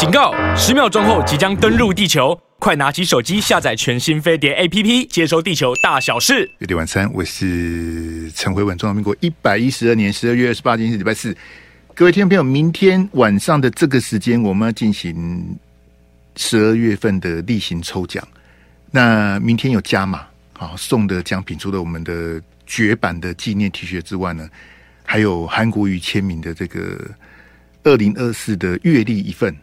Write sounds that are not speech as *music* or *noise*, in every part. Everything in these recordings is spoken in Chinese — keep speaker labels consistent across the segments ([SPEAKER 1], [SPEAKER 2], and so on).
[SPEAKER 1] 警告！十秒钟后即将登陆地球，快拿起手机下载全新飞碟 APP，接收地球大小事。
[SPEAKER 2] 月底晚餐，我是陈辉文。中华民国一百一十二年十二月二十八日，今天是礼拜四。各位听众朋友，明天晚上的这个时间，我们要进行十二月份的例行抽奖。那明天有加码，好送的奖品，除了我们的绝版的纪念 T 恤之外呢，还有韩国瑜签名的这个。二零二四的月历一份，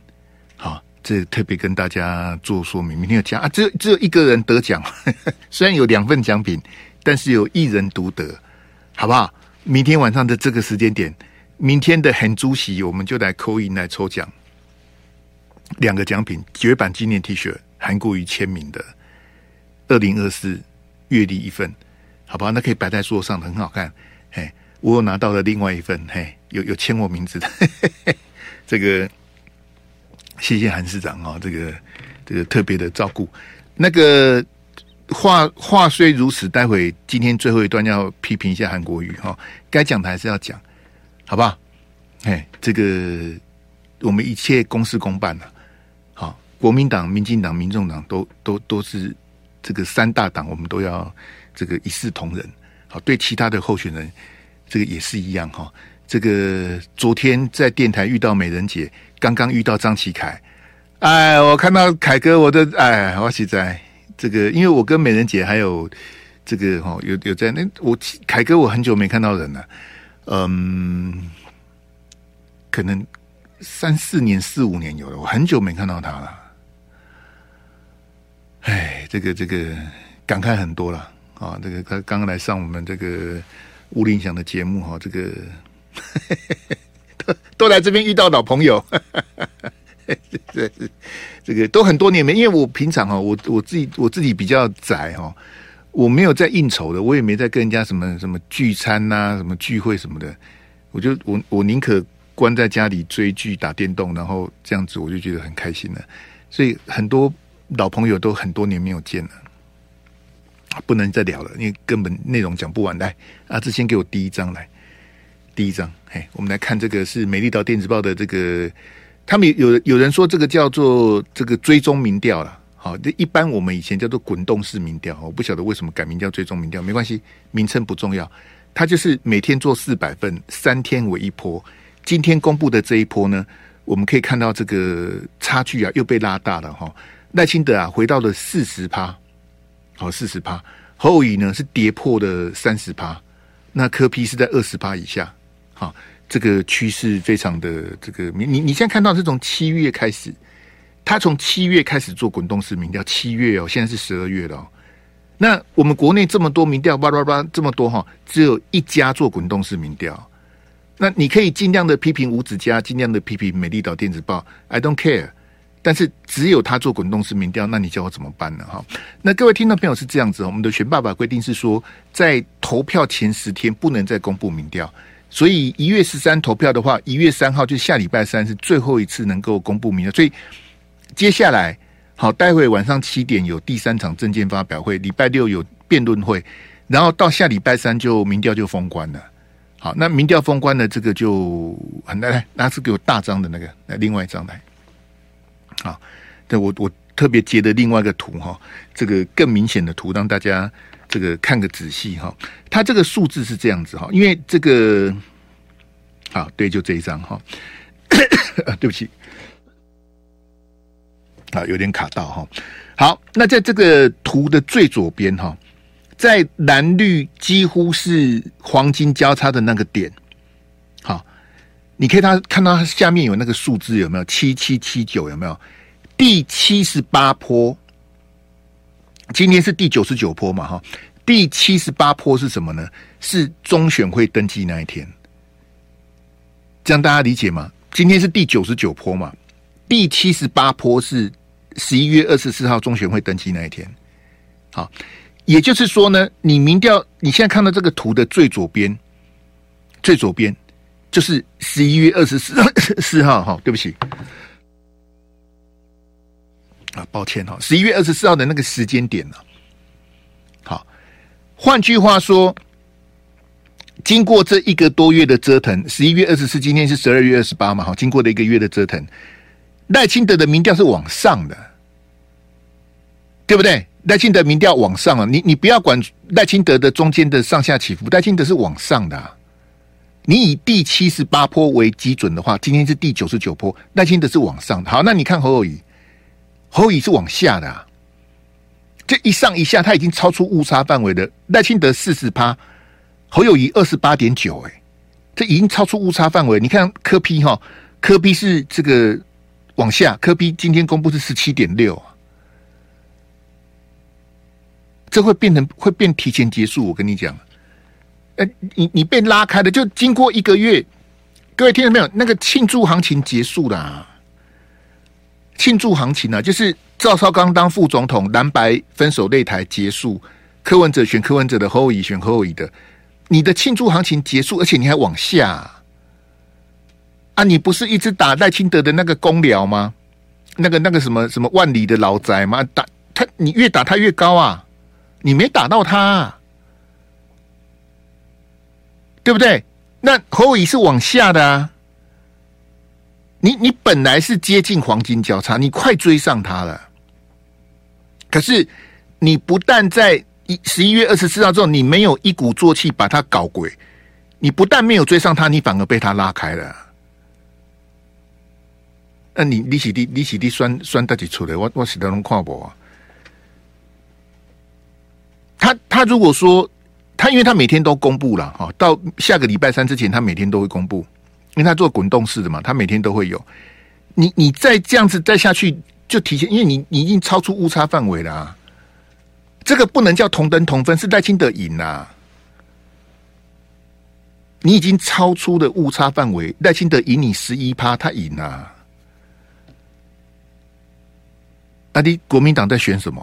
[SPEAKER 2] 这特别跟大家做说明。明天有奖啊，只有只有一个人得奖，*laughs* 虽然有两份奖品，但是有一人独得，好不好？明天晚上的这个时间点，明天的很主席，我们就来 call in 来抽奖，两个奖品：绝版纪念 T 恤，韩国瑜签名的二零二四月历一份，好不好？那可以摆在桌上，很好看，嘿。我有拿到了另外一份，嘿，有有签我名字的，嘿嘿嘿，这个谢谢韩市长啊，这个这个特别的照顾。那个话话虽如此，待会今天最后一段要批评一下韩国瑜哈，该讲的还是要讲，好不好？哎，这个我们一切公事公办了，好，国民党、民进党、民众党都都都是这个三大党，我们都要这个一视同仁，好，对其他的候选人。这个也是一样哈，这个昨天在电台遇到美人姐，刚刚遇到张启凯，哎，我看到凯哥，我的哎，我实在这个，因为我跟美人姐还有这个哈，有有在那我凯哥，我很久没看到人了，嗯，可能三四年、四五年有了，我很久没看到他了，哎，这个这个感慨很多了。啊，这个他刚刚来上我们这个。吴林祥的节目哈，这个 *laughs* 都都来这边遇到老朋友，*laughs* 这这这个都很多年没，因为我平常哈，我我自己我自己比较宅哈，我没有在应酬的，我也没在跟人家什么什么聚餐呐、啊，什么聚会什么的，我就我我宁可关在家里追剧打电动，然后这样子我就觉得很开心了，所以很多老朋友都很多年没有见了。不能再聊了，因为根本内容讲不完。来，阿志先给我第一张来，第一张，嘿，我们来看这个是美丽岛电子报的这个，他们有有人说这个叫做这个追踪民调了，好，这一般我们以前叫做滚动式民调，我不晓得为什么改名叫追踪民调，没关系，名称不重要，它就是每天做四百份，三天为一波。今天公布的这一波呢，我们可以看到这个差距啊又被拉大了哈，赖清德啊回到了四十趴。好，四十趴，侯友呢是跌破的三十趴，那柯 P 是在二十趴以下。好，这个趋势非常的这个，你你你现在看到是从七月开始，他从七月开始做滚动式民调，七月哦，现在是十二月了。那我们国内这么多民调，叭叭叭这么多哈，只有一家做滚动式民调。那你可以尽量的批评吴子嘉，尽量的批评美丽岛电子报，I don't care。但是只有他做滚动式民调，那你叫我怎么办呢？哈，那各位听众朋友是这样子，我们的选爸爸规定是说，在投票前十天不能再公布民调，所以一月十三投票的话，一月三号就下礼拜三是最后一次能够公布民调，所以接下来好，待会晚上七点有第三场政见发表会，礼拜六有辩论会，然后到下礼拜三就民调就封关了。好，那民调封关的这个就很来来，拿出给我大张的那个，来另外一张来。好，对我我特别截的另外一个图哈，这个更明显的图，让大家这个看个仔细哈。它这个数字是这样子哈，因为这个，好，对，就这一张哈。*coughs* 对不起，啊，有点卡到哈。好，那在这个图的最左边哈，在蓝绿几乎是黄金交叉的那个点，好。你可以它看到它下面有那个数字有没有？七七七九有没有？第七十八坡，今天是第九十九波嘛？哈，第七十八波是什么呢？是中选会登记那一天，这样大家理解吗？今天是第九十九波嘛？第七十八波是十一月二十四号中选会登记那一天。好，也就是说呢，你民调你现在看到这个图的最左边，最左边。就是十一月二十四四号哈，对不起啊，抱歉哈，十一月二十四号的那个时间点呢？好，换句话说，经过这一个多月的折腾，十一月二十四，今天是十二月二十八嘛，好，经过了一个月的折腾，赖清德的民调是往上的，对不对？赖清德民调往上啊，你你不要管赖清德的中间的上下起伏，赖清德是往上的。你以第七十八波为基准的话，今天是第九十九波，赖清德是往上的。好，那你看侯友宜，侯友宜是往下的啊。这一上一下，他已经超出误差范围的。赖清德四十趴，侯友宜二十八点九，哎，这已经超出误差范围。你看柯 P 哈，柯 P 是这个往下，柯 P 今天公布是十七点六啊，这会变成会变提前结束。我跟你讲，哎，你你被拉开了，就经过一个月，各位听到没有？那个庆祝行情结束了，庆祝行情呢、啊，就是。赵少康当副总统，蓝白分手擂台结束，柯文哲选柯文哲的，侯友宜选侯友宜的，你的庆祝行情结束，而且你还往下啊！你不是一直打赖清德的那个公寮吗？那个那个什么什么万里的老宅吗？打他，你越打他越高啊！你没打到他啊，对不对？那侯友宜是往下的啊！你你本来是接近黄金交叉，你快追上他了。可是，你不但在一十一月二十四号之后，你没有一鼓作气把他搞鬼，你不但没有追上他，你反而被他拉开了。那你利息低，利息低，酸酸到底出来？我我是得能跨博。他他如果说他，因为他每天都公布了哈，到下个礼拜三之前，他每天都会公布，因为他做滚动式的嘛，他每天都会有。你你再这样子再下去。就体现，因为你你已经超出误差范围了，啊，这个不能叫同登同分，是赖清德赢呐。你已经超出了误差范围，赖清德赢你十一趴，他赢啊。那你国民党在选什么？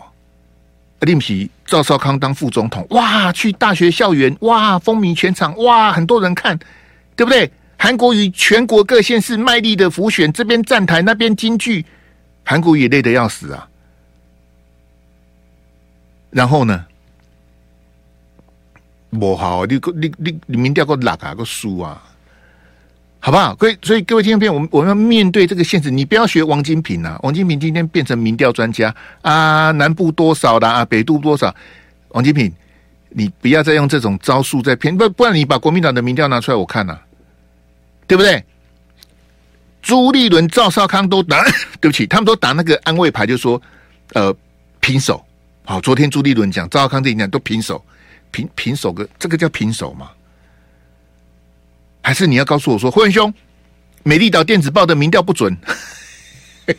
[SPEAKER 2] 你不是赵少康当副总统，哇，去大学校园，哇，风靡全场，哇，很多人看，对不对？韩国瑜全国各县市卖力的辅选，这边站台，那边金句。韩国也累得要死啊！然后呢？不好，你你你你民调个哪啊个输啊？好不好？各位，所以各位听众朋友，我们我们要面对这个现实。你不要学王金平啊！王金平今天变成民调专家啊，南部多少的啊，北部多少？王金平，你不要再用这种招数在骗，不不然你把国民党的民调拿出来我看呐、啊，对不对？朱立伦、赵少康都打，*laughs* 对不起，他们都打那个安慰牌，就说，呃，平手。好，昨天朱立伦讲，赵少康这一讲都平手，平平手个，这个叫平手吗？还是你要告诉我说，辉文兄，美丽岛电子报的民调不准？*laughs*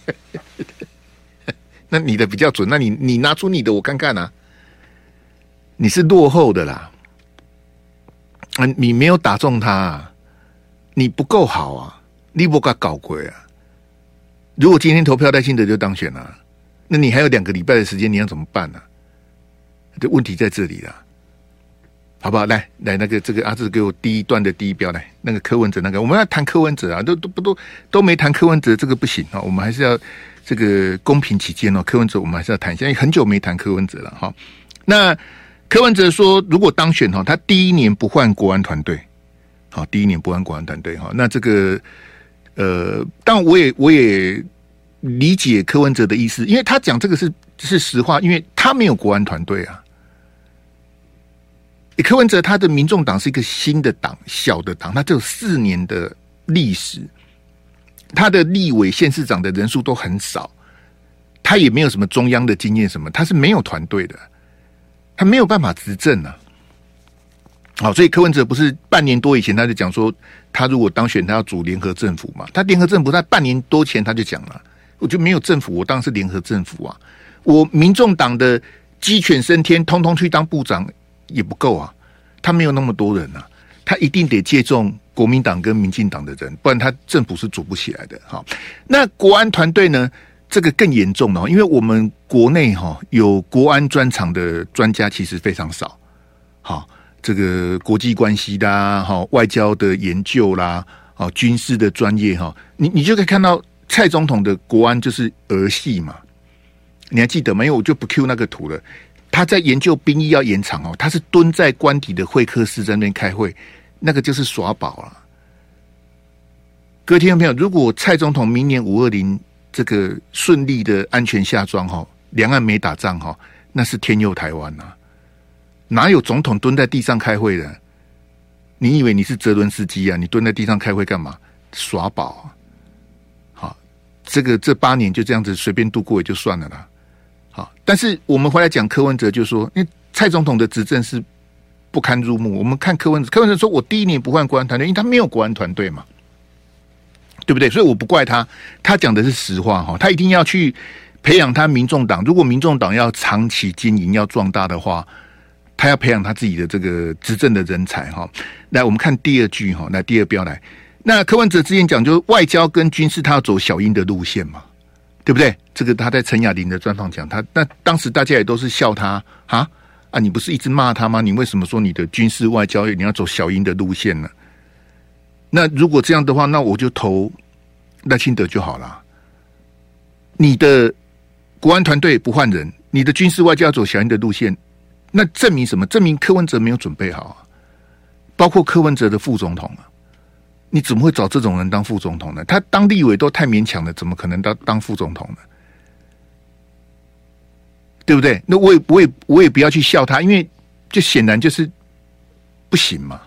[SPEAKER 2] 那你的比较准，那你你拿出你的我看看啊，你是落后的啦，啊，你没有打中他，啊，你不够好啊。你不该搞鬼啊！如果今天投票赖清德就当选了，那你还有两个礼拜的时间，你要怎么办呢、啊？这问题在这里了，好不好？来来，那个这个阿志给我第一段的第一标来，那个柯文哲那个，我们要谈柯文哲啊，都都不都都没谈柯文哲，这个不行啊，我们还是要这个公平起见哦。柯文哲我们还是要谈一下，因为很久没谈柯文哲了哈。那柯文哲说，如果当选哈，他第一年不换国安团队，好，第一年不安国安团队哈，那这个。呃，但我也我也理解柯文哲的意思，因为他讲这个是是实话，因为他没有国安团队啊。柯文哲他的民众党是一个新的党，小的党，他只有四年的历史，他的立委、县市长的人数都很少，他也没有什么中央的经验，什么他是没有团队的，他没有办法执政啊。好，所以柯文哲不是半年多以前他就讲说，他如果当选，他要组联合政府嘛？他联合政府在半年多前他就讲了，我就没有政府，我当然是联合政府啊！我民众党的鸡犬升天，通通去当部长也不够啊！他没有那么多人啊，他一定得借重国民党跟民进党的人，不然他政府是组不起来的。好，那国安团队呢？这个更严重了，因为我们国内哈有国安专场的专家其实非常少。好。这个国际关系啦，哈，外交的研究啦，啊，军事的专业哈，你你就可以看到蔡总统的国安就是儿戏嘛，你还记得吗？因为我就不 Q 那个图了，他在研究兵役要延长哦，他是蹲在官邸的会客室在那边开会，那个就是耍宝了。各位听众朋友，如果蔡总统明年五二零这个顺利的安全下庄哈，两岸没打仗哈，那是天佑台湾呐、啊，哪有总统蹲在地上开会的？你以为你是泽伦斯基啊？你蹲在地上开会干嘛？耍宝啊！好，这个这八年就这样子随便度过也就算了啦。好，但是我们回来讲柯文哲，就说，因为蔡总统的执政是不堪入目。我们看柯文哲，柯文哲说我第一年不换国安团队，因为他没有国安团队嘛，对不对？所以我不怪他，他讲的是实话哈。他一定要去培养他民众党，如果民众党要长期经营、要壮大的话。他要培养他自己的这个执政的人才哈。来，我们看第二句哈。来，第二标来。那柯文哲之前讲，就是外交跟军事，他要走小英的路线嘛，对不对？这个他在陈雅玲的专访讲，他那当时大家也都是笑他啊啊！你不是一直骂他吗？你为什么说你的军事外交你要走小英的路线呢？那如果这样的话，那我就投赖清德就好了。你的国安团队不换人，你的军事外交要走小英的路线。那证明什么？证明柯文哲没有准备好啊！包括柯文哲的副总统啊，你怎么会找这种人当副总统呢？他当立委都太勉强了，怎么可能当当副总统呢？对不对？那我也我也我也不要去笑他，因为就显然就是不行嘛。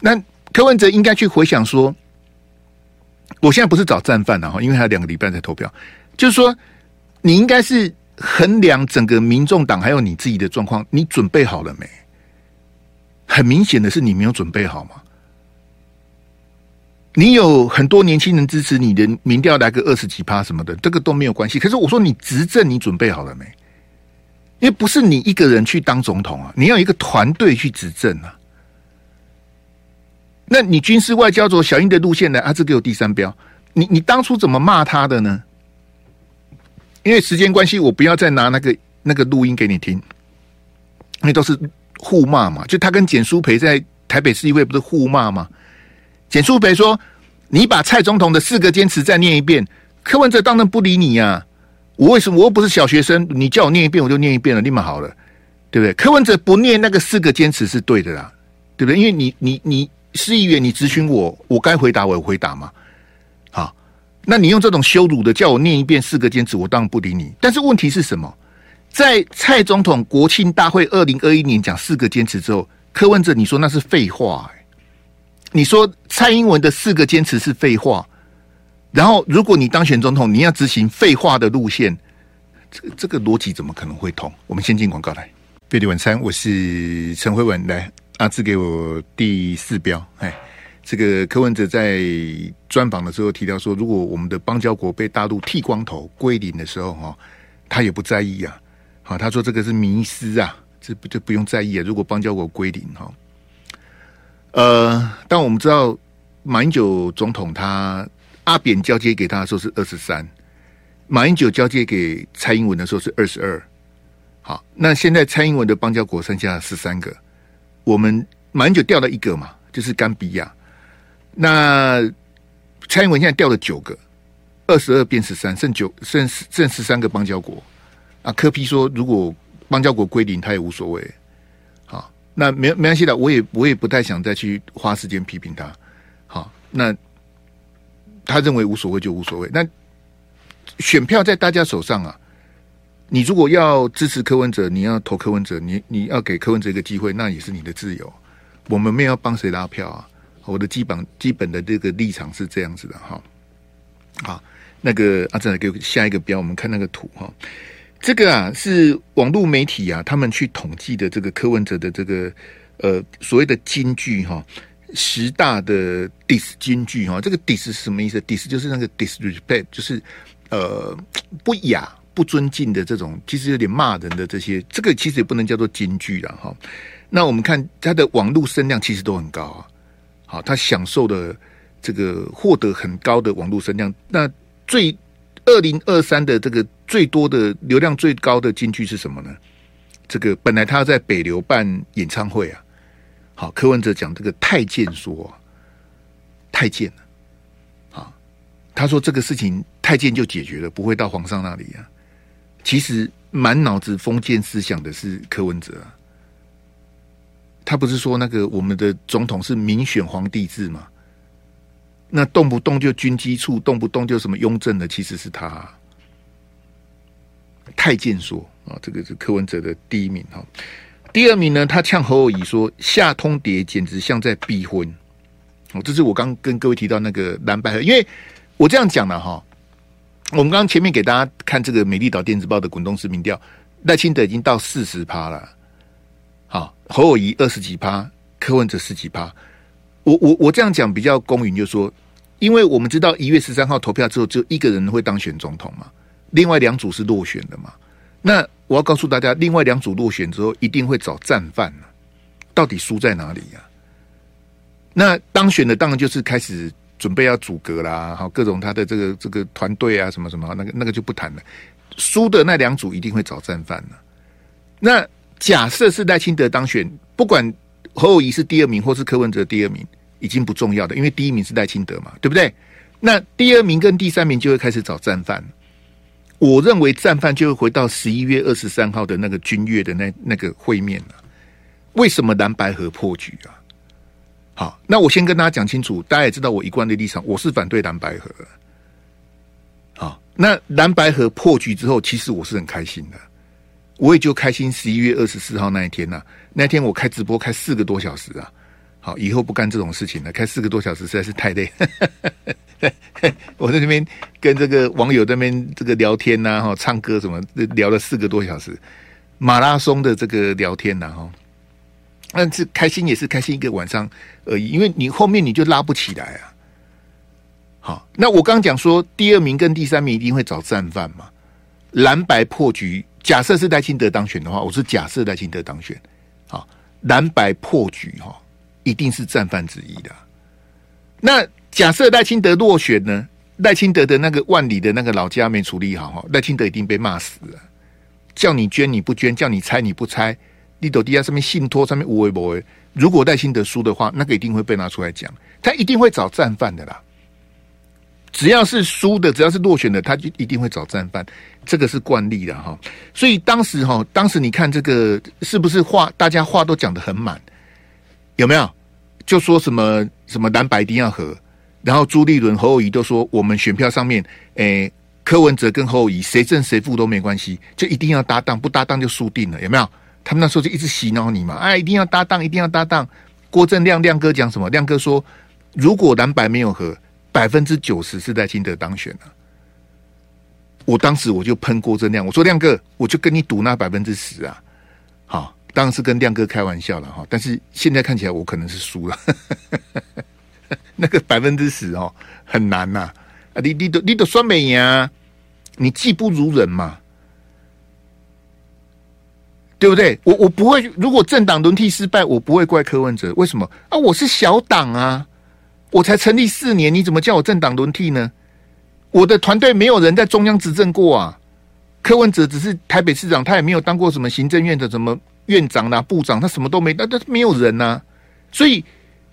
[SPEAKER 2] 那柯文哲应该去回想说，我现在不是找战犯啊哈，因为还有两个礼拜才投票，就是说你应该是。衡量整个民众党还有你自己的状况，你准备好了没？很明显的是你没有准备好嘛。你有很多年轻人支持你的民调来个二十几趴什么的，这个都没有关系。可是我说你执政，你准备好了没？因为不是你一个人去当总统啊，你要一个团队去执政啊。那你军事外交走小英的路线呢？啊，这给我第三标。你你当初怎么骂他的呢？因为时间关系，我不要再拿那个那个录音给你听，因为都是互骂嘛。就他跟简舒培在台北市议会不是互骂吗？简舒培说：“你把蔡总统的四个坚持再念一遍。”柯文哲当然不理你呀、我为什么我又不是小学生？你叫我念一遍，我就念一遍了，立马好了，对不对？柯文哲不念那个四个坚持是对的啦，对不对？因为你你你市议员，你质询我，我该回答我有回答嘛。那你用这种羞辱的叫我念一遍四个坚持，我当然不理你。但是问题是什么？在蔡总统国庆大会二零二一年讲四个坚持之后，柯文哲你说那是废话？你说蔡英文的四个坚持是废话，然后如果你当选总统，你要执行废话的路线，这个这个逻辑怎么可能会通？我们先进广告来。贝蒂晚餐，我是陈慧文，来阿志给我第四标，哎。这个柯文哲在专访的时候提到说，如果我们的邦交国被大陆剃光头归零的时候，哈，他也不在意啊。好，他说这个是迷思啊，这不就不用在意啊。如果邦交国归零，哈，呃，但我们知道马英九总统他阿扁交接给他的时候是二十三，马英九交接给蔡英文的时候是二十二。好，那现在蔡英文的邦交国剩下十三个，我们马英九掉了一个嘛，就是甘比亚。那蔡英文现在掉了九个，二十二变十三，剩九剩剩十三个邦交国啊。柯批说，如果邦交国归零，他也无所谓。好，那没没关系的，我也我也不太想再去花时间批评他。好，那他认为无所谓就无所谓。那选票在大家手上啊。你如果要支持柯文哲，你要投柯文哲，你你要给柯文哲一个机会，那也是你的自由。我们没有帮谁拉票啊。我的基本基本的这个立场是这样子的哈，好，那个阿正来给我下一个标，我们看那个图哈，这个啊是网络媒体啊，他们去统计的这个柯文哲的这个呃所谓的金句哈，十大的 dis 金句哈，这个 dis 是什么意思？dis 就是那个 disrespect，就是呃不雅、不尊敬的这种，其实有点骂人的这些，这个其实也不能叫做金句了哈。那我们看他的网络声量其实都很高啊。好，他享受的这个获得很高的网络声量。那最二零二三的这个最多的流量最高的金句是什么呢？这个本来他在北流办演唱会啊，好，柯文哲讲这个太监说太监了，啊，他说这个事情太监就解决了，不会到皇上那里啊。其实满脑子封建思想的是柯文哲啊。他不是说那个我们的总统是民选皇帝制吗？那动不动就军机处，动不动就什么雍正的，其实是他。太监说啊，这个是柯文哲的第一名哈。第二名呢，他呛侯友宜说夏通牒简直像在逼婚。哦，这是我刚跟各位提到那个蓝白合，因为我这样讲了哈。我们刚刚前面给大家看这个美丽岛电子报的滚动式民调，赖清德已经到四十趴了。侯友谊二十几趴，柯文哲十几趴。我我我这样讲比较公允，就是说，因为我们知道一月十三号投票之后，只有一个人会当选总统嘛，另外两组是落选的嘛。那我要告诉大家，另外两组落选之后，一定会找战犯，到底输在哪里呀？那当选的当然就是开始准备要组阁啦，好，各种他的这个这个团队啊，什么什么，那个那个就不谈了。输的那两组一定会找战犯。那假设是赖清德当选，不管侯友谊是第二名或是柯文哲第二名。已经不重要的，因为第一名是赖清德嘛，对不对？那第二名跟第三名就会开始找战犯。我认为战犯就会回到十一月二十三号的那个君悦的那那个会面了。为什么蓝白河破局啊？好，那我先跟大家讲清楚，大家也知道我一贯的立场，我是反对蓝白河。好，那蓝白河破局之后，其实我是很开心的，我也就开心十一月二十四号那一天呐、那天我开直播开四个多小时啊。好，以后不干这种事情了。开四个多小时实在是太累。*laughs* 我在那边跟这个网友那边这个聊天呐，哈，唱歌什么，聊了四个多小时，马拉松的这个聊天呐，哈。但是开心也是开心一个晚上而已，因为你后面你就拉不起来啊。好，那我刚讲说第二名跟第三名一定会找战犯嘛。蓝白破局，假设是赖清德当选的话，我是假设赖清德当选。好，蓝白破局哈。一定是战犯之一的。那假设赖清德落选呢？赖清德的那个万里的那个老家没处理好哈，赖清德一定被骂死了。叫你捐你不捐，叫你拆你不拆，你抖地下上面信托上面无为不为。如果赖清德输的话，那个一定会被拿出来讲，他一定会找战犯的啦。只要是输的，只要是落选的，他就一定会找战犯，这个是惯例的哈。所以当时哈，当时你看这个是不是话，大家话都讲得很满，有没有？就说什么什么蓝白一定要合，然后朱立伦、侯友宜都说我们选票上面，诶、柯文哲跟侯友宜谁胜谁负都没关系，就一定要搭档，不搭档就输定了，有没有？他们那时候就一直洗脑你嘛，哎，一定要搭档，一定要搭档。郭正亮亮哥讲什么？亮哥说，如果蓝白没有合，百分之九十是赖清德当选了。我当时我就喷郭正亮，我说亮哥，我就跟你赌那百分之十啊，好。当然是跟亮哥开玩笑了哈，但是现在看起来我可能是输了，*laughs* 那个百分之十哦很难呐啊，你你都你都算没赢，你技不如人嘛，对不对？我我不会，如果政党轮替失败，我不会怪柯文哲，为什么啊？我是小党啊，我才成立四年，你怎么叫我政党轮替呢？我的团队没有人在中央执政过啊，柯文哲只是台北市长，他也没有当过什么行政院的什么。院长啊，部长他什么都没，那那没有人呐、啊，所以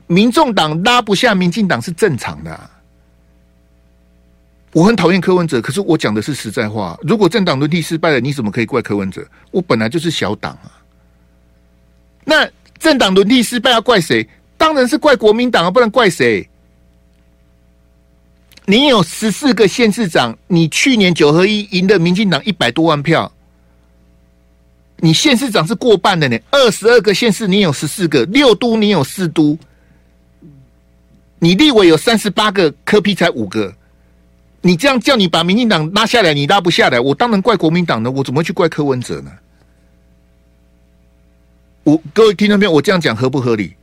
[SPEAKER 2] 民众党拉不下民进党是正常的、啊。我很讨厌柯文哲，可是我讲的是实在话。如果政党轮替失败了，你怎么可以怪柯文哲？我本来就是小党啊。那政党轮替失败要怪谁？当然是怪国民党啊，不然怪谁？你有十四个县市长，你去年九合一赢了民进党一百多万票。你县市长是过半的呢，二十二个县市你有十四个，六都你有四都，你立委有三十八个，柯批才五个，你这样叫你把民进党拉下来，你拉不下来，我当然怪国民党呢，我怎么去怪柯文哲呢？我各位听众朋友，我这样讲合不合理？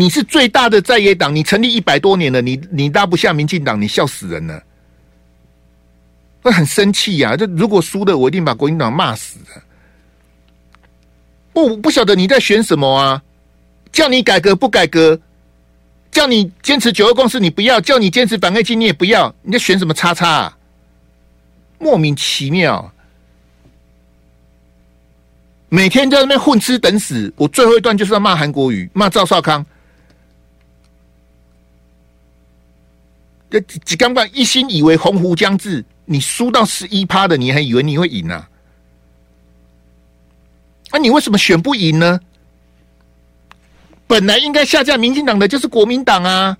[SPEAKER 2] 你是最大的在野党，你成立一百多年了，你你拉不下民进党，你笑死人了。会很生气呀！这如果输了，我一定把国民党骂死的。不不晓得你在选什么啊？叫你改革不改革？叫你坚持九二共识你不要？叫你坚持反黑金你也不要？你在选什么叉叉啊？莫名其妙！每天在那边混吃等死。我最后一段就是要骂韩国瑜，骂赵少康。这几刚刚一心以为鸿鹄将至。你输到十一趴的，你还以为你会赢啊？那、啊、你为什么选不赢呢？本来应该下架民进党的就是国民党啊！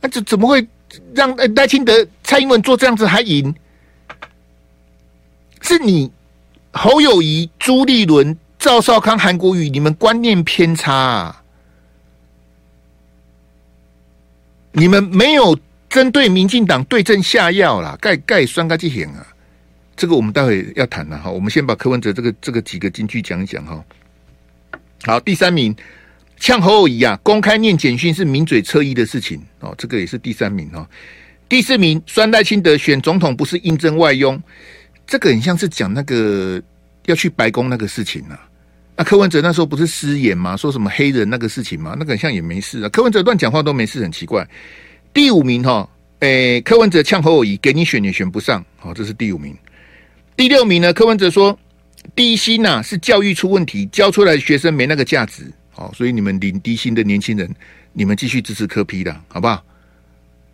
[SPEAKER 2] 那这怎么会让赖清德、蔡英文做这样子还赢？是你侯友宜、朱立伦、赵少康、韩国瑜，你们观念偏差啊！你们没有针对民进党对症下药啦，盖盖酸盖剂险啊！这个我们待会要谈了哈。我们先把柯文哲这个这个几个金句讲一讲哈。好，第三名。呛侯友宜啊，公开念简讯是名嘴侧翼的事情哦，这个也是第三名哦。第四名，酸赖清德选总统不是应征外佣，这个很像是讲那个要去白宫那个事情啊。那柯文哲那时候不是失言吗？说什么黑人那个事情吗？那个像也没事啊。柯文哲乱讲话都没事，很奇怪。第五名哈，诶，柯文哲呛侯友宜，给你选也选不上，好，这是第五名。第六名呢？柯文哲说，低薪呐是教育出问题，教出来的学生没那个价值。好，所以你们领低薪的年轻人，你们继续支持柯批的，好不好？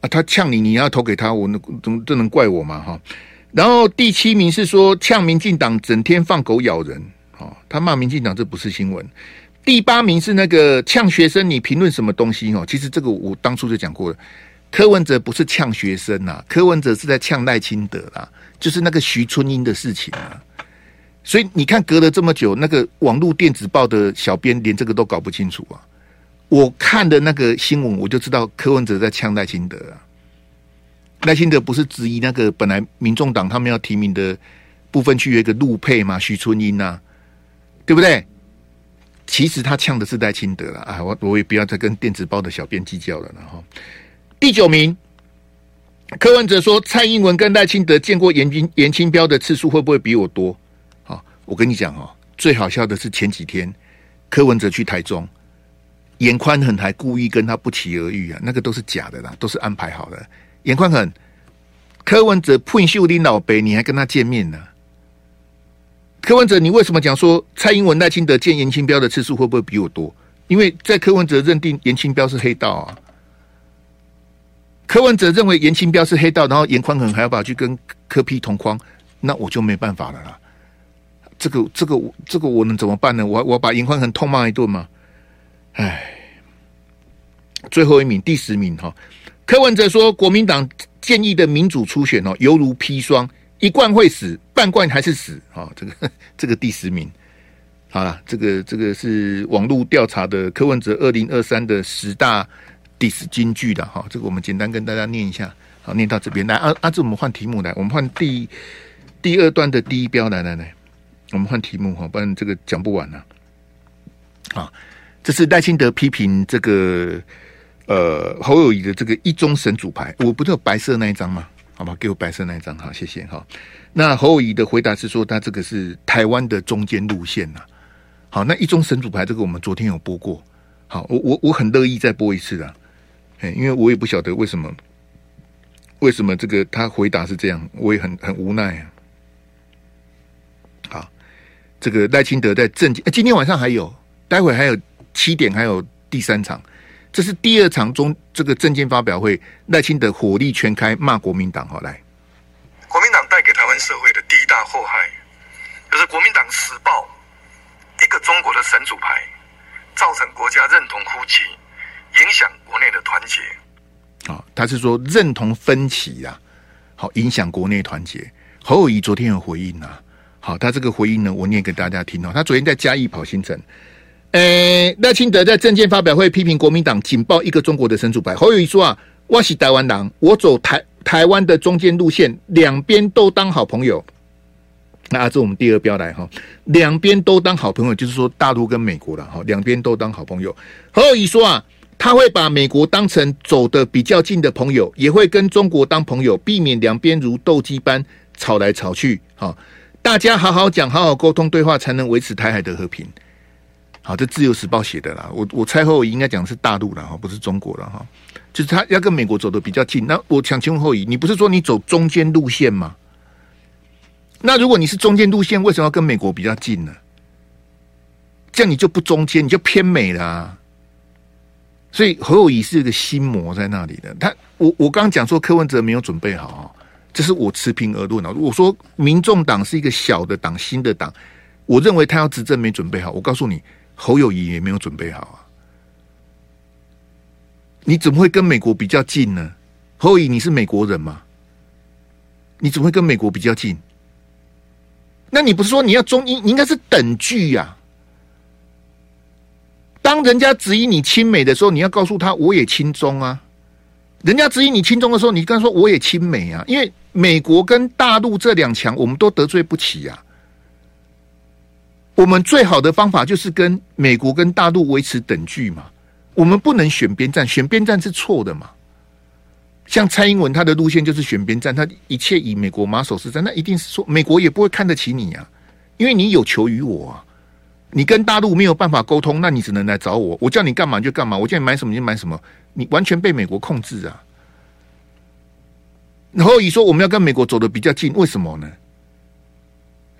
[SPEAKER 2] 啊，他呛你，你要投给他，我能怎么这能怪我吗？哈。然后第七名是说呛民进党整天放狗咬人，哦，他骂民进党这不是新闻。第八名是那个呛学生，你评论什么东西？哦，其实这个我当初就讲过了，柯文哲不是呛学生呐，柯文哲是在呛赖清德啦，就是那个徐春英的事情啊。所以你看，隔了这么久，那个网络电子报的小编连这个都搞不清楚啊！我看的那个新闻，我就知道柯文哲在呛赖清德啊。赖清德不是质疑那个本来民众党他们要提名的部分区有一个陆配嘛，徐春英呐，对不对？其实他呛的是赖清德了啊！我我也不要再跟电子报的小编计较了。然后第九名，柯文哲说蔡英文跟赖清德见过颜清颜清标的次数会不会比我多？好我跟你讲哦，最好笑的是前几天柯文哲去台中，严宽恒还故意跟他不期而遇啊，那个都是假的啦，都是安排好的。严宽恒，柯文哲碰秀林老北，你还跟他见面呢？柯文哲，你为什么讲说蔡英文赖清德见严清标的次数会不会比我多？因为在柯文哲认定严清标是黑道啊，柯文哲认为严清标是黑道，然后严宽恒还要把他去跟柯 P 同框，那我就没办法了啦。这个这个这个我能怎么办呢？我我把严宽恒痛骂一顿吗？哎，最后一名第十名哈，柯文哲说国民党建议的民主初选哦，犹如砒霜，一罐会死，半罐还是死啊！这个这个第十名，好了，这个这个是网络调查的柯文哲二零二三的十大 diss 金句的哈，这个我们简单跟大家念一下，好，念到这边来，阿阿志，我们换题目来，我们换第第二段的第一标，来来来。我们换题目哈，不然这个讲不完了。啊，这是赖清德批评这个呃侯友宜的这个一中神主牌，我不是有白色那一张吗？好吧，给我白色那一张，好，谢谢哈。那侯友宜的回答是说，他这个是台湾的中间路线呐。好，那一中神主牌这个我们昨天有播过，好，我我我很乐意再播一次的，哎，因为我也不晓得为什么为什么这个他回答是这样，我也很很无奈啊。好这个赖清德在政见，今天晚上还有，待会还有七点还有第三场，这是第二场中这个政见发表会，赖清德火力全开骂国民党。好来，
[SPEAKER 3] 国民党带给台湾社会的第一大祸害，就是国民党死抱一个中国的神主牌，造成国家认同枯竭，影响国内的团结。
[SPEAKER 2] 啊、哦，他是说认同分歧呀、啊，好影响国内团结。侯友谊昨天有回应啊。好，他这个回应呢，我念给大家听哦。他昨天在嘉义跑行程，诶，赖清德在政见发表会批评国民党紧抱一个中国的神主牌。侯友宜说啊，我是台湾人，我走台台湾的中间路线，两边都当好朋友。那这是我们第二标来哈，两边都当好朋友，就是说大陆跟美国了哈，两边都当好朋友。侯友宜说啊，他会把美国当成走的比较近的朋友，也会跟中国当朋友，避免两边如斗鸡般吵来吵去。哈。大家好好讲，好好沟通对话，才能维持台海的和平。好，这自由时报写的啦。我我猜后，应该讲是大陆了哈，不是中国了哈。就是他要跟美国走得比较近。那我想请问后裔，你不是说你走中间路线吗？那如果你是中间路线，为什么要跟美国比较近呢？这样你就不中间，你就偏美了。所以何友宜是一个心魔在那里的。他我我刚刚讲说柯文哲没有准备好。这是我持平而论啊！我说民众党是一个小的党、新的党，我认为他要执政没准备好。我告诉你，侯友宜也没有准备好啊！你怎么会跟美国比较近呢？侯友宜，你是美国人吗？你怎么会跟美国比较近？那你不是说你要中英？你应该是等距呀、当人家质疑你亲美的时候，你要告诉他我也亲中啊。人家质疑你亲中的时候，你跟他说我也亲美啊。因为美国跟大陆这两强，我们都得罪不起呀、我们最好的方法就是跟美国跟大陆维持等距嘛。我们不能选边站，选边站是错的嘛。像蔡英文他的路线就是选边站，他一切以美国马首是瞻，那一定是说美国也不会看得起你啊，因为你有求于我啊，你跟大陆没有办法沟通，那你只能来找我，我叫你干嘛就干嘛，我叫你买什么就买什么，你完全被美国控制啊。然后你说我们要跟美国走得比较近，为什么呢？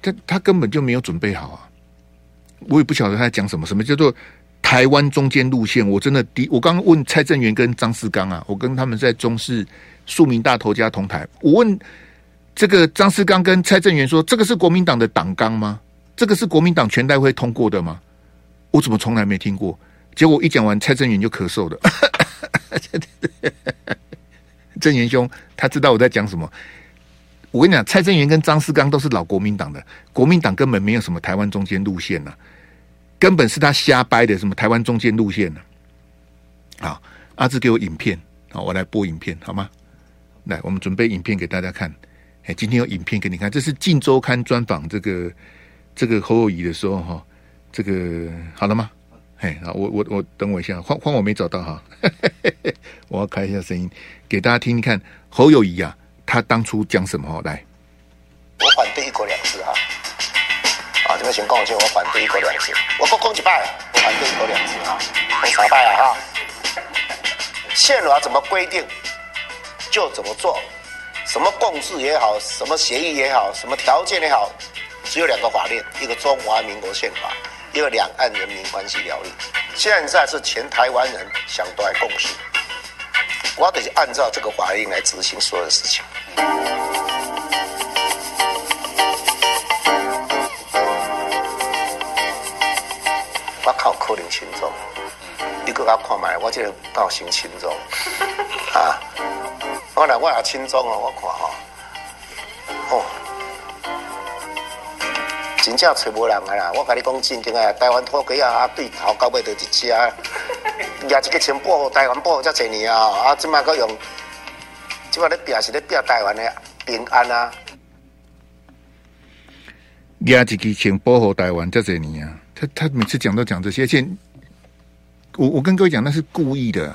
[SPEAKER 2] 他他根本就没有准备好啊，我也不晓得他在讲什么，什么叫做。台湾中间路线，我真的第我刚刚问蔡正元跟张思刚啊，我跟他们在中视庶民大头家同台，我问这个张思刚跟蔡正元说，这个是国民党的党纲吗？这个是国民党全代会通过的吗？我怎么从来没听过？结果一讲完，蔡正元就咳嗽了。*laughs* 正元兄，他知道我在讲什么。我跟你讲，蔡正元跟张思刚都是老国民党的，国民党根本没有什么台湾中间路线呐、根本是他瞎掰的，什么台湾中间路线呢？好，阿志给我影片，好，我来播影片好吗？来，我们准备影片给大家看。哎，今天有影片给你看，这是《镜周刊》专访这个这个侯友宜的时候哈，这个好了吗？哎，好，我我我等我一下，换换我没找到哈，*laughs* 我要开一下声音给大家听听看侯友宜啊，他当初讲什么？来，
[SPEAKER 4] 我反对一国两制哈。啊，这边先讲，就我反对一国两制。我讲讲几拜，我反对一国两制啊，我啥拜啊哈？宪法怎么规定就怎么做，什么共治也好，什么协议也好，什么条件也好，只有两个法令，一个中华民国宪法，一个两岸人民关系条例。现在是全台湾人想都来共识，我得按照这个法令来执行所有的事情。我靠，可能轻重，你搁较看卖，我这个够先轻重 *laughs* 啊！我来，我也轻重哦，我看吼，哦，真正找无人啊啦！我甲你讲真正啊，台湾土鸡啊，对头到尾都一只，也一个钱保护台湾保护遮侪年啊！啊，即摆搁用，即摆咧拼是咧拼台湾的平安啊！
[SPEAKER 2] 也一个钱保护台湾遮侪年啊！他他每次讲都讲这些，而且我我跟各位讲，那是故意的，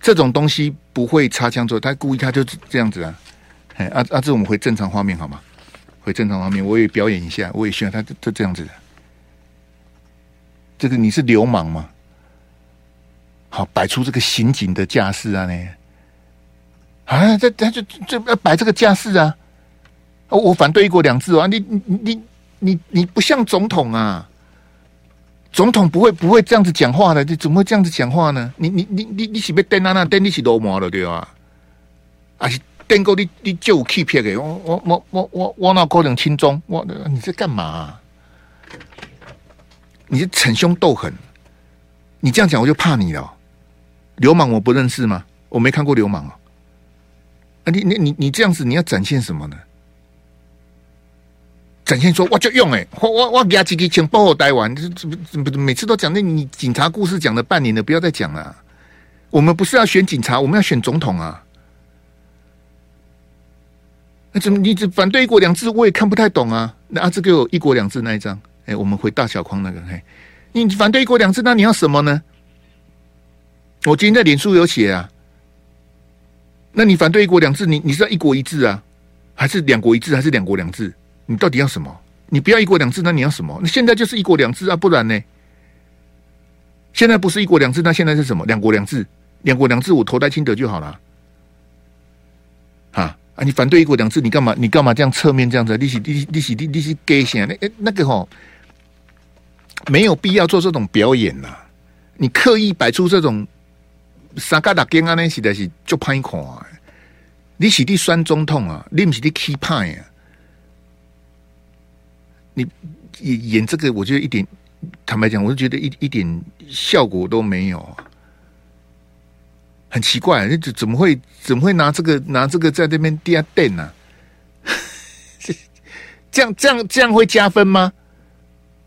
[SPEAKER 2] 这种东西不会擦枪走，他故意他就这样子啊。哎，阿阿志，我们回正常画面好吗？回正常画面，我也表演一下，我也需要他就这样子。这个你是流氓吗？好，摆出这个刑警的架势啊！呢，啊，这他就就要摆这个架势啊！我反对一国两制啊！你你你你你不像总统啊！总统不会不会这样子讲话的，你怎么会这样子讲话呢？你你你你你是被电啊？那电你是流氓了对吧？啊是电过你你就有欺骗的，我我我我我我那可能亲中，我你在干嘛、你是逞凶斗狠，你这样讲我就怕你了。流氓我不认识吗？我没看过流氓啊！啊你你你你这样子你要展现什么呢？展现说我就用哎，我我我给他几个钱保护台湾，这这每次都讲那你警察故事讲了半年了，不要再讲了。我们不是要选警察，我们要选总统啊。那怎么你只反对一国两制？我也看不太懂啊。那阿志给我一国两制那一张，哎，我们回大小框那个，嘿，你反对一国两制，那你要什么呢？我今天在脸书有写啊。那你反对一国两制，你你是要一国一制啊，还是两国一制，还是两国两制？你到底要什么？你不要一国两制，那你要什么？那现在就是一国两制啊，不然呢？现在不是一国两制，那现在是什么？两国两制，两国两制，我投戴清德就好了。啊啊！你反对一国两制，你干嘛？你干嘛这样侧面这样子？利息利息利息利利息给钱？那那个吼，没有必要做这种表演呐、啊！你刻意摆出这种三嘎达根啊，那实在是就歹看。你是第酸中痛啊，你不是第气派啊。你演演这个，我觉得一点坦白讲，我就觉得一一点效果都没有。很奇怪，那怎么会怎么会拿这个拿这个在这边垫垫呢？*laughs* 这样这样这样会加分吗？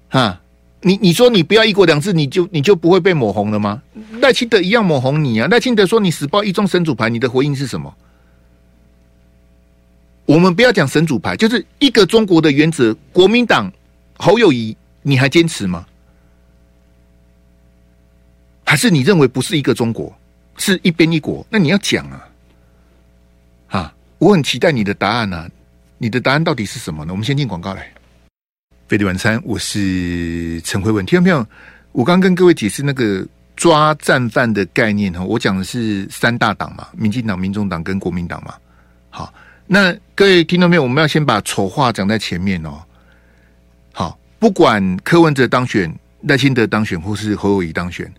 [SPEAKER 2] 哈，你你说你不要一国两制，你就你就不会被抹红了吗？赖清德一样抹红你啊！赖清德说你死抱一中神主牌，你的回应是什么？我们不要讲神主牌，就是一个中国的原则。国民党侯友宜，你还坚持吗？还是你认为不是一个中国，是一边一国？那你要讲啊！啊，我很期待你的答案啊！你的答案到底是什么呢？我们先进广告来。飞碟晚餐，我是陈慧文。听到没有？我刚跟各位解释那个抓战犯的概念哈，我讲的是三大党嘛，民进党、民众党跟国民党嘛。好。那各位听到没有？我们要先把丑话讲在前面哦。好，不管柯文哲当选、赖清德当选，或是侯友宜当选，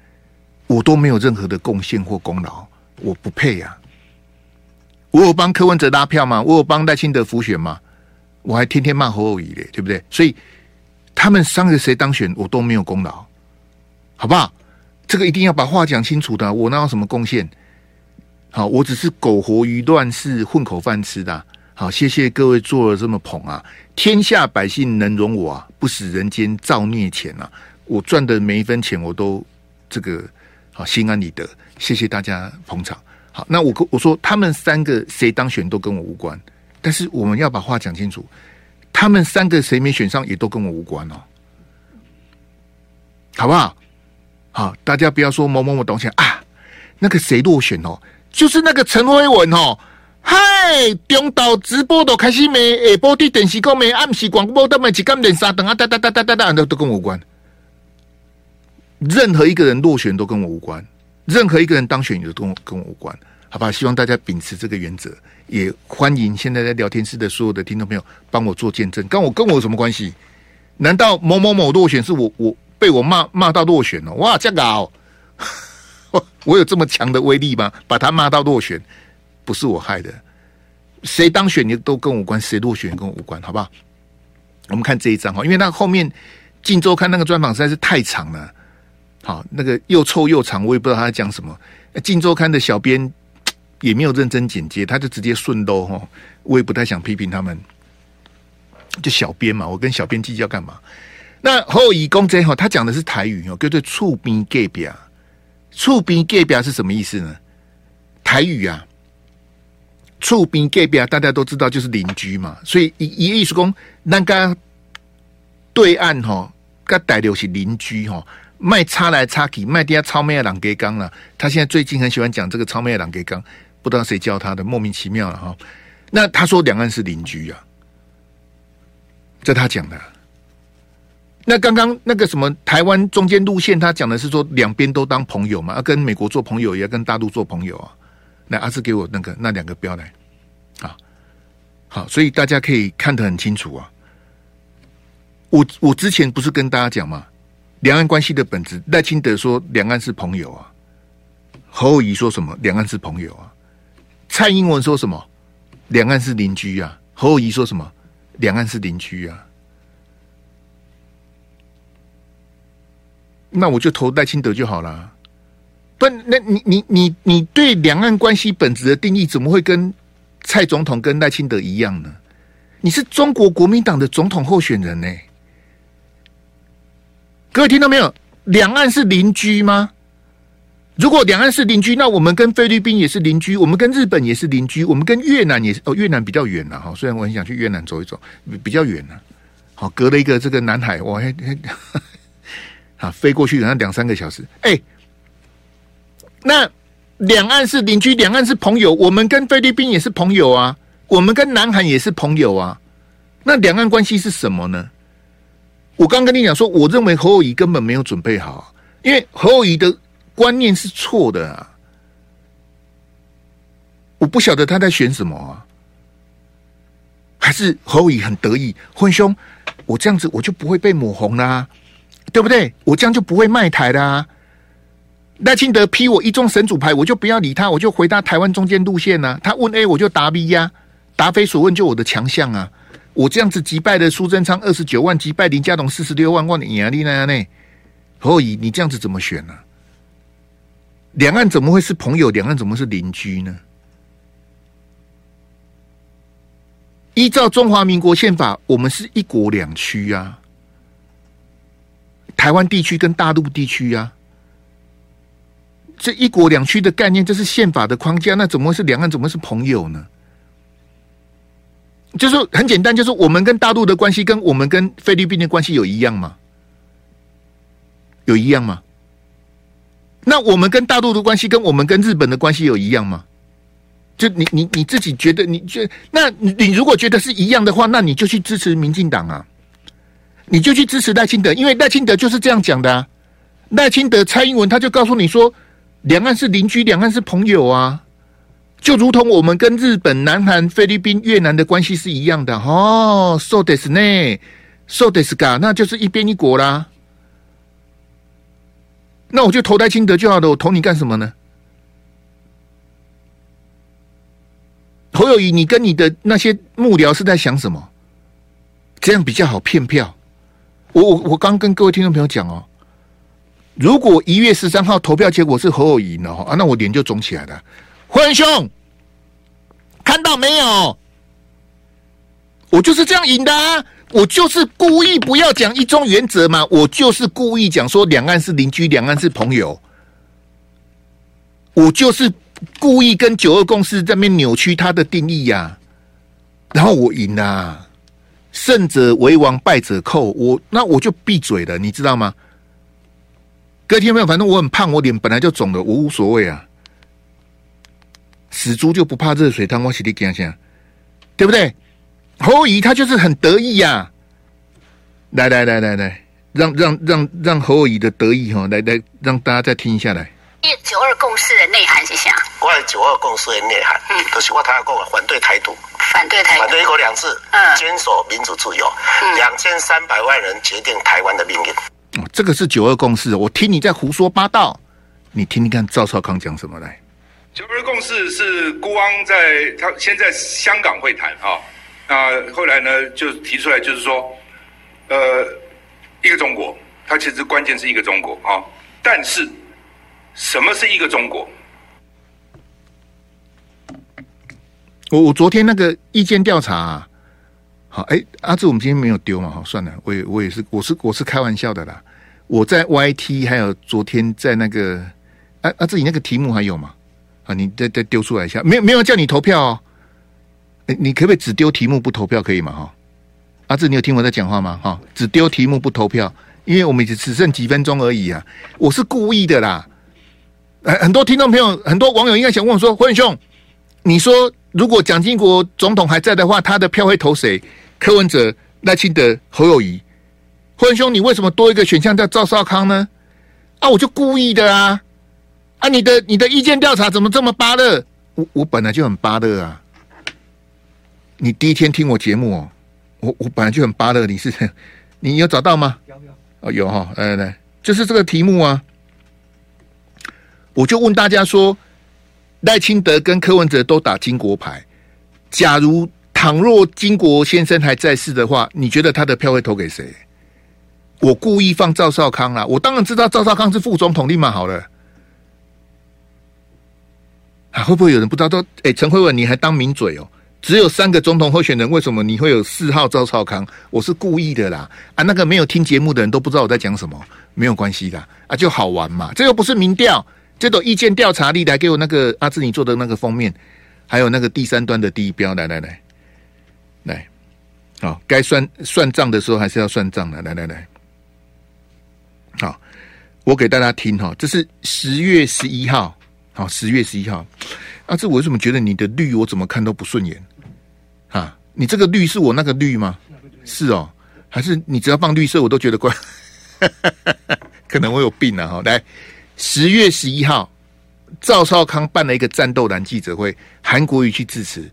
[SPEAKER 2] 我都没有任何的贡献或功劳，我不配呀、啊。我有帮柯文哲拉票吗？我有帮赖清德辅选吗？我还天天骂侯友宜嘞，对不对？所以他们三个谁当选，我都没有功劳，好不好？这个一定要把话讲清楚的。我哪有什么贡献？好，我只是苟活于乱世，混口饭吃的。好，谢谢各位做了这么捧啊！天下百姓能容我啊，不使人间造孽钱啊！我赚的每一分钱，我都这个好心安理得。谢谢大家捧场。好，那我我说他们三个谁当选都跟我无关，但是我们要把话讲清楚，他们三个谁没选上也都跟我无关哦，好不好？好，大家不要说某某某东西啊，那个谁落选哦。就是那个陈辉文哦，嗨，中岛直播都开始没，下播的电视讲没，暗时广播都没，几点连三等啊，哒哒哒哒哒哒，都都跟我无关。任何一个人落选都跟我无关，任何一个人当选也都跟我跟我无关，好吧？希望大家秉持这个原则，也欢迎现在在聊天室的所有的听众朋友帮我做见证，跟我跟我有什么关系？难道某某某落选是我我被我骂骂到落选了？哇，这样搞！*laughs* 我有这么强的威力吗？把他骂到落选，不是我害的。谁当选你都跟我无关，谁落选跟我无关，好不好？我们看这一张哈，因为那后面《晋周刊》那个专访实在是太长了，好，那个又臭又长，我也不知道他在讲什么。《晋周刊》的小编也没有认真剪接，他就直接顺兜哈，我也不太想批评他们。就小编嘛，我跟小编计较干嘛？那侯友宜公贼哈，他讲的是台语哦，叫做厝边隔壁啊。厝边隔壁是什么意思呢？台语啊，厝边隔壁大家都知道就是邻居嘛，所以一一意思讲，那个对岸哈，跟台流是邻居哈，卖插来插去，卖底下超妹的朗给刚了。他现在最近很喜欢讲这个超妹的朗给刚，不知道谁教他的，莫名其妙了哈。那他说两岸是邻居啊，这他讲的。那刚刚那个什么台湾中间路线，他讲的是说两边都当朋友嘛，要跟美国做朋友，也要跟大陆做朋友啊。那阿志给我那个那两个标来，啊，好，所以大家可以看得很清楚啊。我我之前不是跟大家讲吗？两岸关系的本质，赖清德说两岸是朋友啊，侯友宜说什么两岸是朋友啊，蔡英文说什么两岸是邻居啊，侯友宜说什么两岸是邻居啊。那我就投赖清德就好了。不，那你你你你对两岸关系本质的定义，怎么会跟蔡总统跟赖清德一样呢？你是中国国民党的总统候选人呢？各位听到没有？两岸是邻居吗？如果两岸是邻居，那我们跟菲律宾也是邻居，我们跟日本也是邻居，我们跟越南也是。哦，越南比较远了哈，虽然我很想去越南走一走，比较远了。好，隔了一个这个南海，我还。*laughs* 啊，飞过去好像两三个小时。哎、那两岸是邻居，两岸是朋友。我们跟菲律宾也是朋友啊，我们跟南韩也是朋友啊。那两岸关系是什么呢？我刚跟你讲说，我认为侯友宜根本没有准备好，因为侯友宜的观念是错的啊。我不晓得他在选什么啊，还是侯友宜很得意，混兄，我这样子我就不会被抹红啦、啊。对不对？我这样就不会卖台的啊！赖清德批我一中神主牌，我就不要理他，我就回答台湾中间路线啊。他问 A，我就答 B 呀、啊。答非所问就我的强项啊！我这样子击败了苏贞昌二十九万，击败林佳龙四十六万，万的压力那样呢？侯友宜，你这样子怎么选呢、啊？两岸怎么会是朋友？两岸怎么是邻居呢？依照中华民国宪法，我们是一国两区啊，台湾地区跟大陆地区啊，这一国两区的概念，这是宪法的框架，那怎么会是两岸？怎么是朋友呢？就是很简单，就是我们跟大陆的关系，跟我们跟菲律宾的关系有一样吗？有一样吗？那我们跟大陆的关系，跟我们跟日本的关系有一样吗？就你你你自己觉得，你觉那你如果觉得是一样的话，那你就去支持民进党啊，你就去支持赖清德，因为赖清德就是这样讲的啊。赖清德、蔡英文他就告诉你说，两岸是邻居，两岸是朋友啊。就如同我们跟日本、南韩、菲律宾、越南的关系是一样的哦。So this 呢？So this 噶？那就是一边一国啦。那我就投赖清德就好了。我投你干什么呢？侯友宜，你跟你的那些幕僚是在想什么？这样比较好骗票。我我我刚跟各位听众朋友讲哦，如果一月十三号投票结果是侯友宜呢？啊，那我脸就肿起来了。辉文兄，看到没有？我就是这样赢的啊！我就是故意不要讲一中原则嘛，我就是故意讲说两岸是邻居，两岸是朋友。我就是故意跟九二共识这边扭曲它的定义呀、然后我赢啊！胜者为王，败者寇。我那我就闭嘴了，你知道吗？各位听没有？反正我很胖，我脸本来就肿的，我无所谓啊。死猪就不怕热水烫，我洗你讲讲，对不对？侯友宜他就是很得意呀、啊，来来来来来，让让让让侯友宜的得意哈，来来让大家再听一下来。
[SPEAKER 5] 九二共识的内涵是啥？
[SPEAKER 4] 关于九二共识的内涵，嗯，都是我他要讲反对台独，
[SPEAKER 5] 反对台独，
[SPEAKER 4] 反对一国两制，嗯，坚守民主自由，两千三百万人决定台湾的命运。
[SPEAKER 2] 哦，这个是九二共识，我听你在胡说八道，你听听看赵少康讲什么来。
[SPEAKER 6] 九二共识是孤汪在他先在香港会谈啊，那后来呢就提出来就是说，呃，一个中国，它其实关键是一个中国啊，但是什么是一个中国？
[SPEAKER 2] 我我昨天那个意见调查，啊，好，哎，阿志，我们今天没有丢嘛，好，算了，我也我也是，我是我是开玩笑的啦，我在 YT 还有昨天在那个，阿阿志，你那个题目还有吗？啊，你再再丢出来一下，没有没有叫你投票哦。你可不可以只丢题目不投票，可以吗？哈，阿志，你有听我在讲话吗？哈，只丢题目不投票，因为我们只只剩几分钟而已啊。我是故意的啦。很很多听众朋友，很多网友应该想问我说：“辉文兄，你说如果蒋经国总统还在的话，他的票会投谁？柯文哲、赖清德、侯友宜？辉文兄，你为什么多一个选项叫赵少康呢？啊，我就故意的啊。”啊，你的你的意见调查怎么这么巴乐？我我本来就很巴乐啊！你第一天听我节目哦，我我本来就很巴乐。你是 *laughs* 你有找到吗？有有哦有哈，来来来，就是这个题目啊！我就问大家说，赖清德跟柯文哲都打金国牌，假如倘若金国先生还在世的话，你觉得他的票会投给谁？我故意放赵少康啦，我当然知道赵少康是副总统，立马好了。啊，会不会有人不知道？都哎，陈慧文，你还当名嘴哦？只有三个总统候选人，为什么你会有四号赵少康？我是故意的啦！啊，那个没有听节目的人都不知道我在讲什么，没有关系的啊，就好玩嘛。这又不是民调，这都意见调查。你来给我那个阿志你做的那个封面，还有那个第三端的第一标，来来来，来，好，该算算账的时候还是要算账的，来来来，好，我给大家听哈，这是十月十一号。好，十月十一号，啊、这，我为什么觉得你的绿我怎么看都不顺眼？啊，你这个绿是我那个绿吗？是哦，还是你只要放绿色我都觉得怪？*laughs* 可能我有病啊！哈，来，十月十一号，赵少康办了一个战斗蓝记者会，韩国瑜去致辞，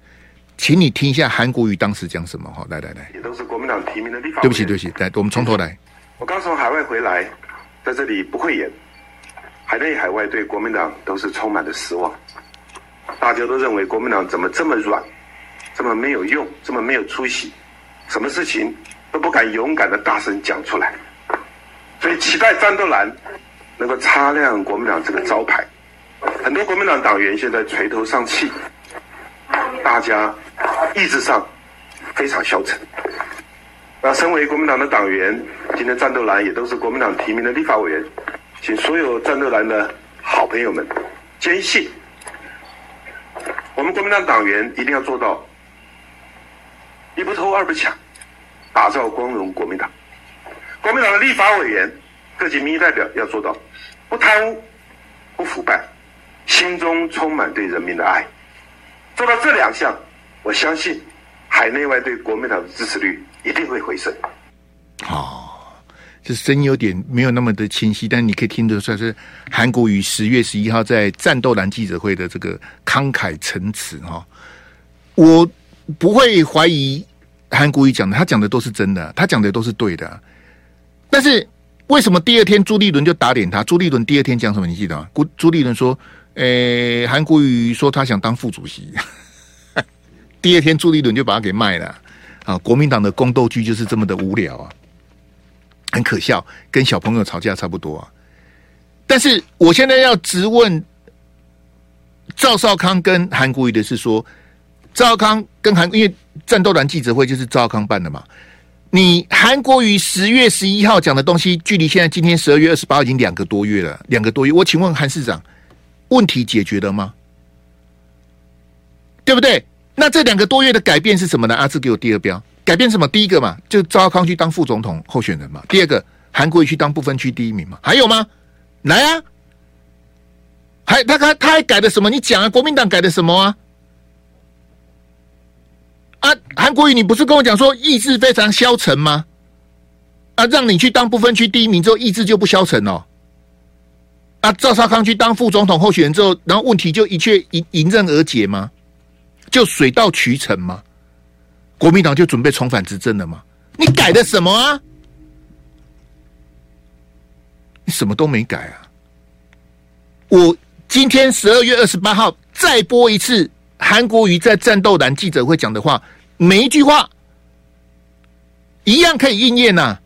[SPEAKER 2] 请你听一下韩国瑜当时讲什么？哈，来来来，
[SPEAKER 7] 也都是国民党提名的地方。
[SPEAKER 2] 对不起，对不起，来，我们从头来。
[SPEAKER 7] 我刚从海外回来，在这里不会演。海内海外对国民党都是充满了失望，大家都认为国民党怎么这么软，这么没有用，这么没有出息，什么事情都不敢勇敢的大声讲出来，所以期待战斗蓝能够擦亮国民党这个招牌，很多国民党党员现在垂头丧气，大家意志上非常消沉。那身为国民党的党员，今天战斗蓝也都是国民党提名的立法委员，请所有战斗蓝的好朋友们坚信，我们国民党党员一定要做到一不偷二不抢，打造光荣国民党。国民党的立法委员、各级民意代表要做到不贪污、不腐败，心中充满对人民的爱。做到这两项，我相信海内外对国民党的支持率一定会回升。
[SPEAKER 2] 好，这声音有点没有那么的清晰，但是你可以听得出来是韩国瑜十月十一号在战斗蓝记者会的这个慷慨陈词哈。我不会怀疑韩国瑜讲的，他讲的都是真的，他讲的都是对的。但是为什么第二天朱立伦就打脸他？朱立伦第二天讲什么？你记得吗？朱朱立伦说：“诶、韩国瑜说他想当副主席。*laughs* ”第二天朱立伦就把他给卖了啊！国民党的宫斗剧就是这么的无聊啊，很可笑，跟小朋友吵架差不多啊。但是我现在要直问赵少康跟韩国瑜的是说，赵康跟韩因为战斗团记者会就是赵康办的嘛。你韩国瑜十月十一号讲的东西，距离现在今天十二月二十八已经两个多月了，两个多月。我请问韩市长，问题解决了吗？对不对？那这两个多月的改变是什么呢？阿志给我第二标，改变什么？第一个嘛，就赵少康去当副总统候选人嘛。第二个，韩国瑜去当不分区第一名嘛。还有吗？来啊！还他他他还改的什么？你讲啊！国民党改的什么啊？啊，韩国瑜，你不是跟我讲说意志非常消沉吗？啊，让你去当不分区第一名之后，意志就不消沉哦。啊，赵少康去当副总统候选人之后，然后问题就一切迎迎刃而解吗？就水到渠成吗？国民党就准备重返执政了吗？你改的什么啊？你什么都没改啊！我今天十二月二十八号再播一次韩国瑜在战斗蓝记者会讲的话。每一句话一样可以应验呐。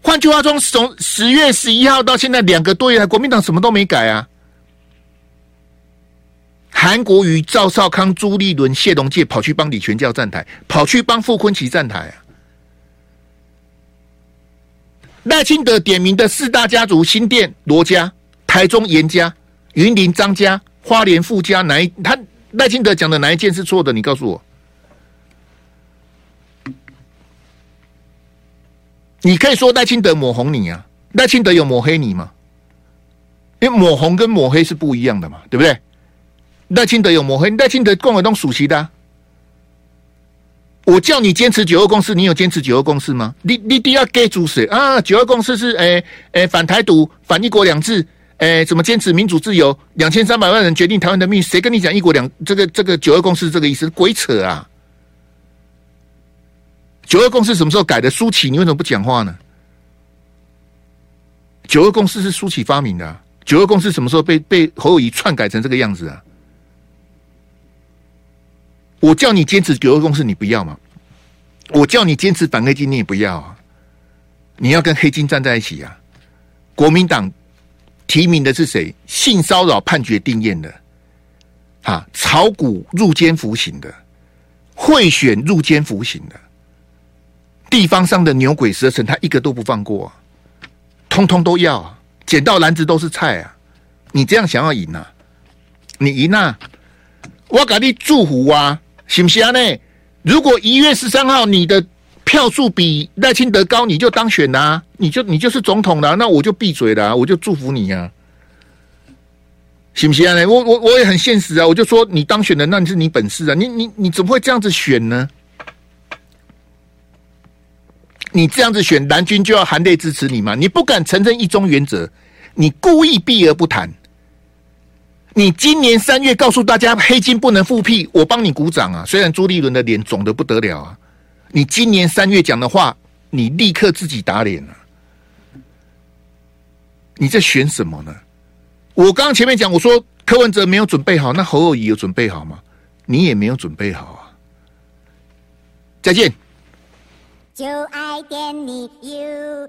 [SPEAKER 2] 换句话说，从十月十一号到现在两个多月，国民党什么都没改啊。韩国瑜、赵少康、朱立伦、谢龙介跑去帮李全教站台，跑去帮傅崐萁站台啊。赖清德点名的四大家族：新店罗家、台中严家、云林张家、花莲傅家，哪一他赖清德讲的哪一件是错的？你告诉我。你可以说赖清德抹红你啊，赖清德有抹黑你吗？因为抹红跟抹黑是不一样的嘛，对不对？赖清德有抹黑，赖清德共和党属席的。我叫你坚持九二共识，你有坚持九二共识吗？你你第二给主谁啊？九二共识是诶诶、反台独、反一国两制，诶、怎么坚持民主自由？两千三百万人决定台湾的命运，谁跟你讲一国两这个这个九二共识这个意思？鬼扯啊！九二共识什么时候改的？苏起，你为什么不讲话呢？九二共识是苏起发明的啊。九二共识什么时候被被侯友谊篡改成这个样子啊？我叫你坚持九二共识，你不要吗？我叫你坚持反黑金，你也不要啊？你要跟黑金站在一起啊？国民党提名的是谁？性骚扰判决定谳的，啊，炒股入监服刑的，贿选入监服刑的。地方上的牛鬼蛇神，他一个都不放过，啊，通通都要，啊，捡到篮子都是菜啊！你这样想要赢啊？你赢啊！我给你祝福啊，行不行呢？如果一月十三号你的票数比赖清德高，你就当选啦，你就你就是总统了，那我就闭嘴了，我就祝福你啊，行不行呢？我我我也很现实啊，我就说你当选了，那你是你本事啊，你你你怎么会这样子选呢？你这样子选蓝军就要含泪支持你吗？你不敢承认一中原则，你故意避而不谈。你今年三月告诉大家黑金不能复辟，我帮你鼓掌啊！虽然朱立伦的脸肿得不得了啊，你今年三月讲的话，你立刻自己打脸了啊。你在选什么呢？我刚刚前面讲，我说柯文哲没有准备好，那侯友宜有准备好吗？你也没有准备好啊！再见。就爱点你 UFO